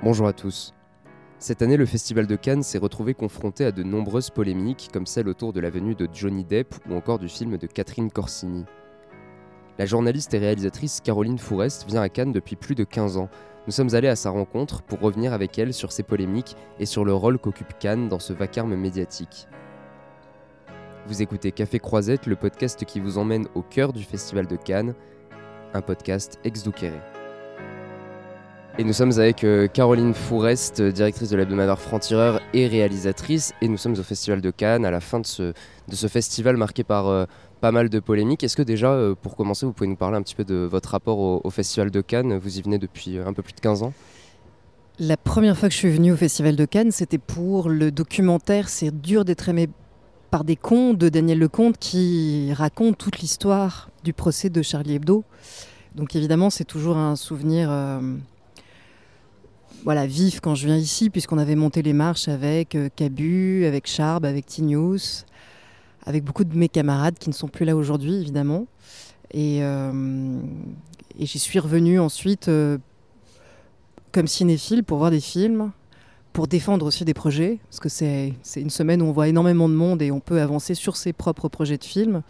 Bonjour à tous. Cette année, le Festival de Cannes s'est retrouvé confronté à de nombreuses polémiques, comme celle autour de la venue de Johnny Depp ou encore du film de Catherine Corsini. La journaliste et réalisatrice Caroline Fourest vient à Cannes depuis plus de 15 ans. Nous sommes allés à sa rencontre pour revenir avec elle sur ces polémiques et sur le rôle qu'occupe Cannes dans ce vacarme médiatique. Vous écoutez Café Croisette, le podcast qui vous emmène au cœur du Festival de Cannes, un podcast ex Douqueré. Et nous sommes avec euh, Caroline Fourest, directrice de l'hebdomadaire Franc-Tireur et réalisatrice. Et nous sommes au Festival de Cannes, à la fin de ce, festival marqué par euh, pas mal de polémiques. Est-ce que déjà, euh, pour commencer, vous pouvez nous parler un petit peu de votre rapport au, au, Festival de Cannes? Vous y venez depuis un peu plus de 15 ans La première fois que je suis venue au Festival de Cannes, c'était pour le documentaire C'est dur d'être aimé par des cons de Daniel Lecomte qui raconte toute l'histoire du procès de Charlie Hebdo. Donc évidemment, c'est toujours un souvenir voilà, vif quand je viens ici, puisqu'on avait monté les marches avec euh, Cabu, avec Charb, avec Tinius, avec beaucoup de mes camarades qui ne sont plus là aujourd'hui, évidemment. Et, euh, j'y suis revenue ensuite euh, comme cinéphile pour voir des films, pour défendre aussi des projets, parce que c'est une semaine où on voit énormément de monde et on peut avancer sur ses propres projets de films.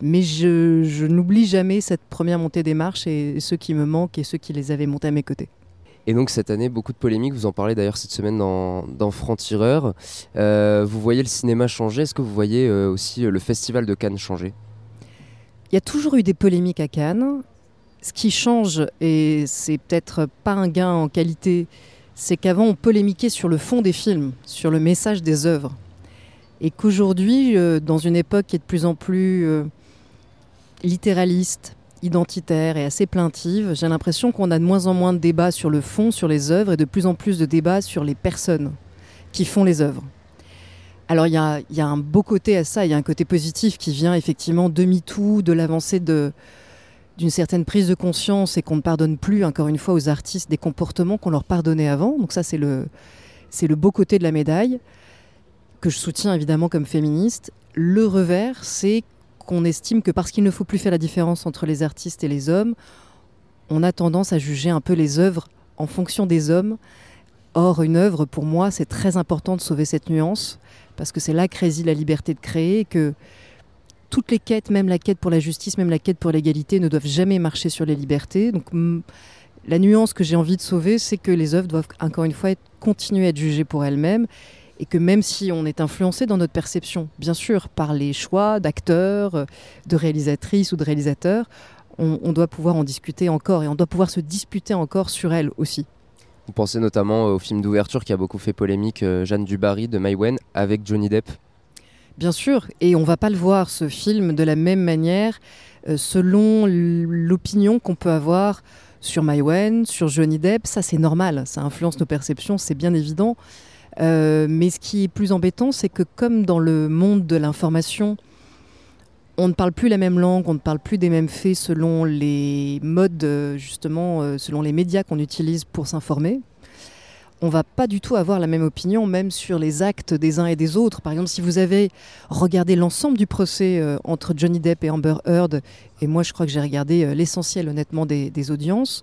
Mais je, je n'oublie jamais cette première montée des marches et ceux qui me manquent et ceux qui les avaient montés à mes côtés. Et donc cette année, beaucoup de polémiques, vous en parlez d'ailleurs cette semaine dans, dans Franc-Tireur. Euh, vous voyez le cinéma changer, est-ce que vous voyez euh, aussi euh, le festival de Cannes changer? Il y a toujours eu des polémiques à Cannes. Ce qui change, et c'est peut-être pas un gain en qualité, c'est qu'avant on polémiquait sur le fond des films, sur le message des œuvres. Et qu'aujourd'hui, dans une époque qui est de plus en plus littéraliste, identitaire et assez plaintive, j'ai l'impression qu'on a de moins en moins de débats sur le fond, sur les œuvres, et de plus en plus de débats sur les personnes qui font les œuvres. Alors il y a, un beau côté à ça, il y a un côté positif qui vient effectivement de MeToo, de l'avancée d'une certaine prise de conscience et qu'on ne pardonne plus, encore une fois, aux artistes des comportements qu'on leur pardonnait avant. Donc ça, c'est le, c'est le beau côté de la médaille, que je soutiens évidemment comme féministe. Le revers, c'est qu'on estime que parce qu'il ne faut plus faire la différence entre les artistes et les hommes, on a tendance à juger un peu les œuvres en fonction des hommes. Or, une œuvre, pour moi, c'est très important de sauver cette nuance, parce que c'est là que réside la liberté de créer, et que toutes les quêtes, même la quête pour la justice, même la quête pour l'égalité, ne doivent jamais marcher sur les libertés. Donc, la nuance que j'ai envie de sauver, c'est que les œuvres doivent, encore une fois, être, continuer à être jugées pour elles-mêmes, et que même si on est influencé dans notre perception, bien sûr, par les choix d'acteurs, euh, de réalisatrices ou de réalisateurs, on, doit pouvoir en discuter encore et on doit pouvoir se disputer encore sur elles aussi. Vous pensez notamment au film d'ouverture qui a beaucoup fait polémique, euh, Jeanne Dubarry de Maïwen, avec Johnny Depp? Bien sûr, et on va pas le voir, ce film, de la même manière, euh, selon l'opinion qu'on peut avoir sur Maïwen, sur Johnny Depp, ça c'est normal, ça influence nos perceptions, c'est bien évident. Euh, mais ce qui est plus embêtant, c'est que comme dans le monde de l'information, on ne parle plus la même langue, on ne parle plus des mêmes faits selon les modes, euh, justement, euh, selon les médias qu'on utilise pour s'informer. On va pas du tout avoir la même opinion, même sur les actes des uns et des autres. Par exemple, si vous avez regardé l'ensemble du procès entre Johnny Depp et Amber Heard, et moi je crois que j'ai regardé l'essentiel honnêtement des, des audiences,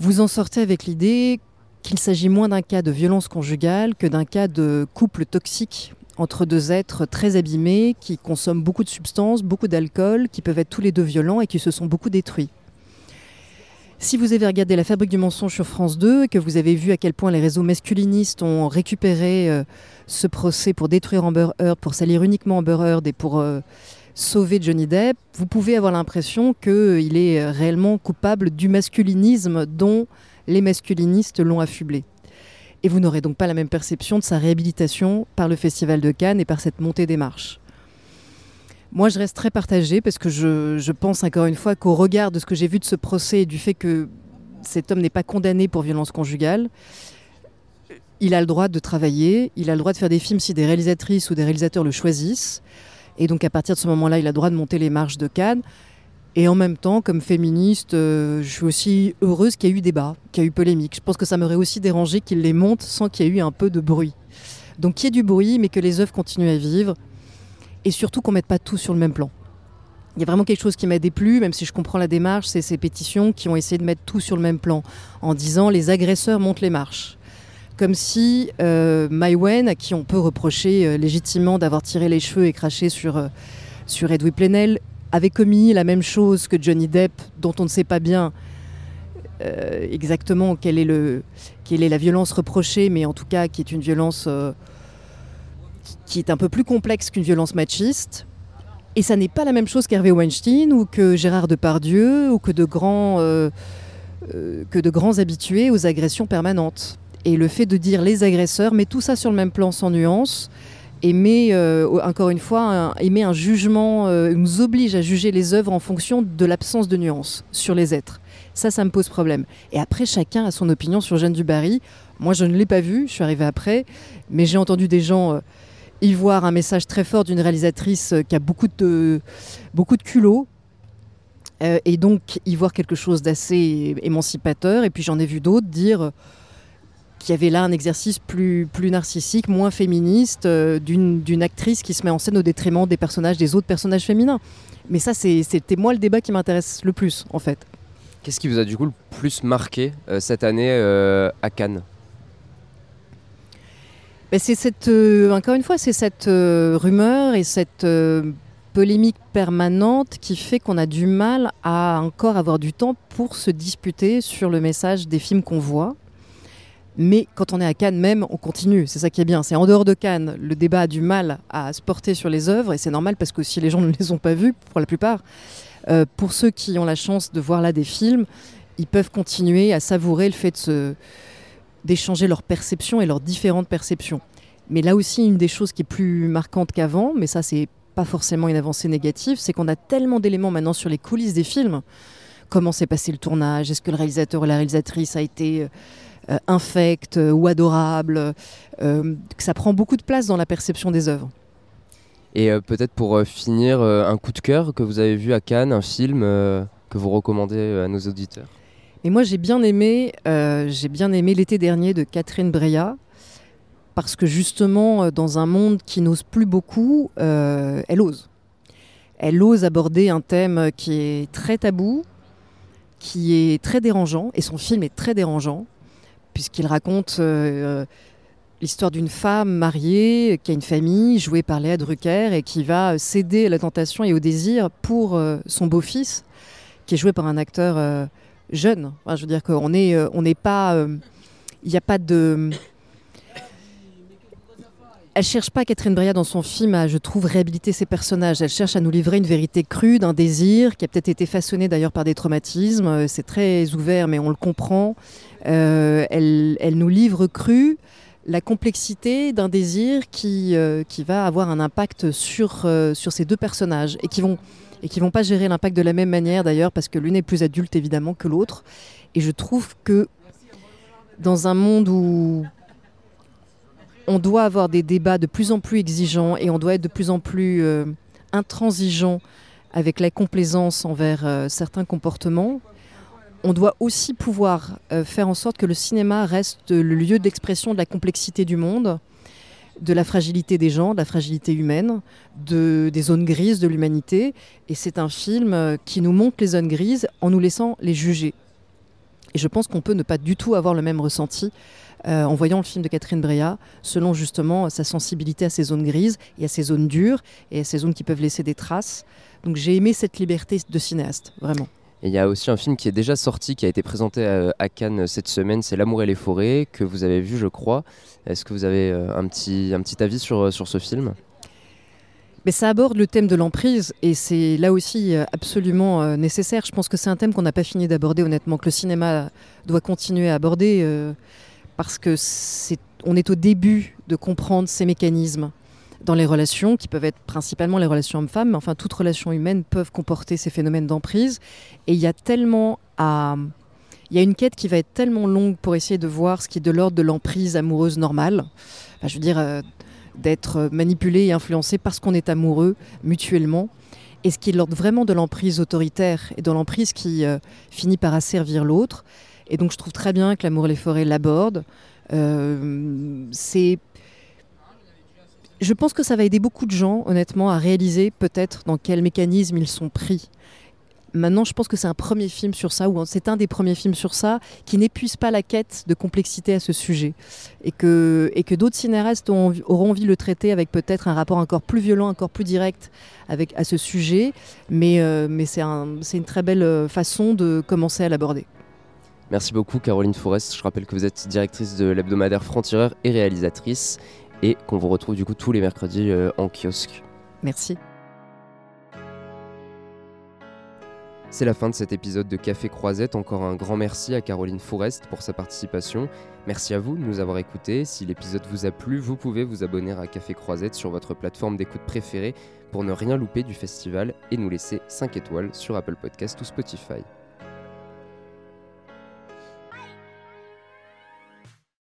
vous en sortez avec l'idée qu'il s'agit moins d'un cas de violence conjugale que d'un cas de couple toxique entre deux êtres très abîmés qui consomment beaucoup de substances, beaucoup d'alcool, qui peuvent être tous les deux violents et qui se sont beaucoup détruits. Si vous avez regardé La fabrique du mensonge sur France 2 et que vous avez vu à quel point les réseaux masculinistes ont récupéré euh, ce procès pour détruire Amber Heard, pour salir uniquement Amber Heard et pour euh, sauver Johnny Depp, vous pouvez avoir l'impression qu'il est réellement coupable du masculinisme dont les masculinistes l'ont affublé. Et vous n'aurez donc pas la même perception de sa réhabilitation par le Festival de Cannes et par cette montée des marches. Moi, je reste très partagée parce que je, pense encore une fois qu'au regard de ce que j'ai vu de ce procès et du fait que cet homme n'est pas condamné pour violence conjugale, il a le droit de travailler, il a le droit de faire des films si des réalisatrices ou des réalisateurs le choisissent. Et donc à partir de ce moment-là, il a le droit de monter les marches de Cannes. Et en même temps, comme féministe, euh, je suis aussi heureuse qu'il y ait eu débat, qu'il y ait eu polémique. Je pense que ça m'aurait aussi dérangé qu'il les monte sans qu'il y ait eu un peu de bruit. Donc qu'il y ait du bruit, mais que les œuvres continuent à vivre. Et surtout qu'on ne mette pas tout sur le même plan. il y a vraiment quelque chose qui m'a déplu, même si je comprends la démarche, c'est ces pétitions qui ont essayé de mettre tout sur le même plan, en disant les agresseurs montent les marches. Comme si euh, Maïwen, à qui on peut reprocher euh, légitimement d'avoir tiré les cheveux et craché sur, euh, sur Edwin Plenel, avait commis la même chose que Johnny Depp, dont on ne sait pas bien euh, exactement quelle est, la violence reprochée, mais en tout cas qui est une violence euh, qui est un peu plus complexe qu'une violence machiste. Et ça n'est pas la même chose qu'Hervé Weinstein ou que Gérard Depardieu ou que grands, euh, que de grands habitués aux agressions permanentes. Et le fait de dire les agresseurs met tout ça sur le même plan sans nuance et met, euh, encore une fois, un, et met un jugement, euh, nous oblige à juger les œuvres en fonction de l'absence de nuance sur les êtres. Ça, ça me pose problème. Et après, chacun a son opinion sur Jeanne Dubarry. Moi, je ne l'ai pas vue, je suis arrivée après, mais j'ai entendu des gens euh, y voir un message très fort d'une réalisatrice euh, qui a beaucoup de, beaucoup de culot. et donc y voir quelque chose d'assez émancipateur. Et puis j'en ai vu d'autres dire qu'il y avait là un exercice plus, plus narcissique, moins féministe, euh, d'une actrice qui se met en scène au détriment des personnages, des autres personnages féminins. Mais ça, c'est- c'était moi le débat qui m'intéresse le plus, en fait. Qu'est-ce qui vous a du coup le plus marqué euh, cette année euh, à Cannes? Ben, c'est cette, encore une fois, c'est cette rumeur et cette polémique permanente qui fait qu'on a du mal à encore avoir du temps pour se disputer sur le message des films qu'on voit. Mais quand on est à Cannes même, on continue. C'est ça qui est bien. C'est en dehors de Cannes, le débat a du mal à se porter sur les œuvres et c'est normal parce que si les gens ne les ont pas vues, pour la plupart, euh, pour ceux qui ont la chance de voir là des films, ils peuvent continuer à savourer le fait d'échanger leurs perceptions et leurs différentes perceptions. Mais là aussi, une des choses qui est plus marquante qu'avant, mais ça c'est pas forcément une avancée négative, c'est qu'on a tellement d'éléments maintenant sur les coulisses des films. Comment s'est passé le tournage? Est-ce que le réalisateur ou la réalisatrice a été euh, infect euh, ou adorable euh, Que ça prend beaucoup de place dans la perception des œuvres. Et peut-être pour finir, un coup de cœur que vous avez vu à Cannes, un film que vous recommandez à nos auditeurs? Et moi, j'ai bien aimé, euh, j'ai bien aimé l'été dernier de Catherine Breillat, parce que justement, dans un monde qui n'ose plus beaucoup, euh, elle ose. Elle ose aborder un thème qui est très tabou, qui est très dérangeant, et son film est très dérangeant, puisqu'il raconte euh, l'histoire d'une femme mariée qui a une famille, jouée par Léa Drucker, et qui va céder à la tentation et au désir pour euh, son beau-fils, qui est joué par un acteur euh, jeune. Je veux dire qu'on est, euh, on n'est pas, euh, il n'y a pas de. Elle cherche pas Catherine Breillat dans son film à, je trouve, réhabiliter ses personnages. Elle cherche à nous livrer une vérité crue d'un désir qui a peut-être été façonné d'ailleurs par des traumatismes. Euh, C'est très ouvert, mais on le comprend. Euh, elle, elle nous livre cru la complexité d'un désir qui, euh, qui va avoir un impact sur, sur ces deux personnages et qui vont et qui vont pas gérer l'impact de la même manière d'ailleurs parce que l'une est plus adulte évidemment que l'autre et je trouve que dans un monde où on doit avoir des débats de plus en plus exigeants et on doit être de plus en plus euh, intransigeant avec la complaisance envers euh, certains comportements, on doit aussi pouvoir euh, faire en sorte que le cinéma reste le lieu d'expression de la complexité du monde, de la fragilité des gens, de la fragilité humaine, de, des zones grises de l'humanité. Et c'est un film euh, qui nous montre les zones grises en nous laissant les juger. Et je pense qu'on peut ne pas du tout avoir le même ressenti euh, en voyant le film de Catherine Breillat, selon justement sa sensibilité à ces zones grises et à ces zones dures et à ces zones qui peuvent laisser des traces. Donc j'ai aimé cette liberté de cinéaste, vraiment. Il y a aussi un film qui est déjà sorti, qui a été présenté à, à Cannes cette semaine, c'est L'amour et les forêts, que vous avez vu, je crois. Est-ce que vous avez euh, un petit, un petit avis sur, sur ce film? Mais ça aborde le thème de l'emprise et c'est là aussi euh, absolument euh, nécessaire. Je pense que c'est un thème qu'on n'a pas fini d'aborder honnêtement, que le cinéma doit continuer à aborder euh, parce que on est au début de comprendre ces mécanismes dans les relations qui peuvent être principalement les relations hommes-femmes, mais enfin toutes relations humaines peuvent comporter ces phénomènes d'emprise et il y a tellement à il y a une quête qui va être tellement longue pour essayer de voir ce qui est de l'ordre de l'emprise amoureuse normale. Je veux dire, d'être manipulé et influencé parce qu'on est amoureux mutuellement. Et ce qui est vraiment de l'emprise autoritaire et de l'emprise qui euh, finit par asservir l'autre. Et donc je trouve très bien que L'amour et les forêts l'aborde. Euh, c'est Je pense que ça va aider beaucoup de gens, honnêtement, à réaliser peut-être dans quel mécanisme ils sont pris. Maintenant, je pense que c'est un premier film sur ça, ou c'est un des premiers films sur ça, qui n'épuise pas la quête de complexité à ce sujet. Et que, et que d'autres cinéastes ont, auront envie de le traiter avec peut-être un rapport encore plus violent, encore plus direct avec, à ce sujet. Mais, euh, mais c'est un, une très belle euh, façon de commencer à l'aborder. Merci beaucoup Caroline Forest. Je rappelle que vous êtes directrice de l'hebdomadaire Franc-Tireur et réalisatrice et qu'on vous retrouve du coup tous les mercredis euh, en kiosque. Merci. C'est la fin de cet épisode de Café Croisette. Encore un grand merci à Caroline Forest pour sa participation. Merci à vous de nous avoir écoutés. Si l'épisode vous a plu, vous pouvez vous abonner à Café Croisette sur votre plateforme d'écoute préférée pour ne rien louper du festival et nous laisser 5 étoiles sur Apple Podcast ou Spotify.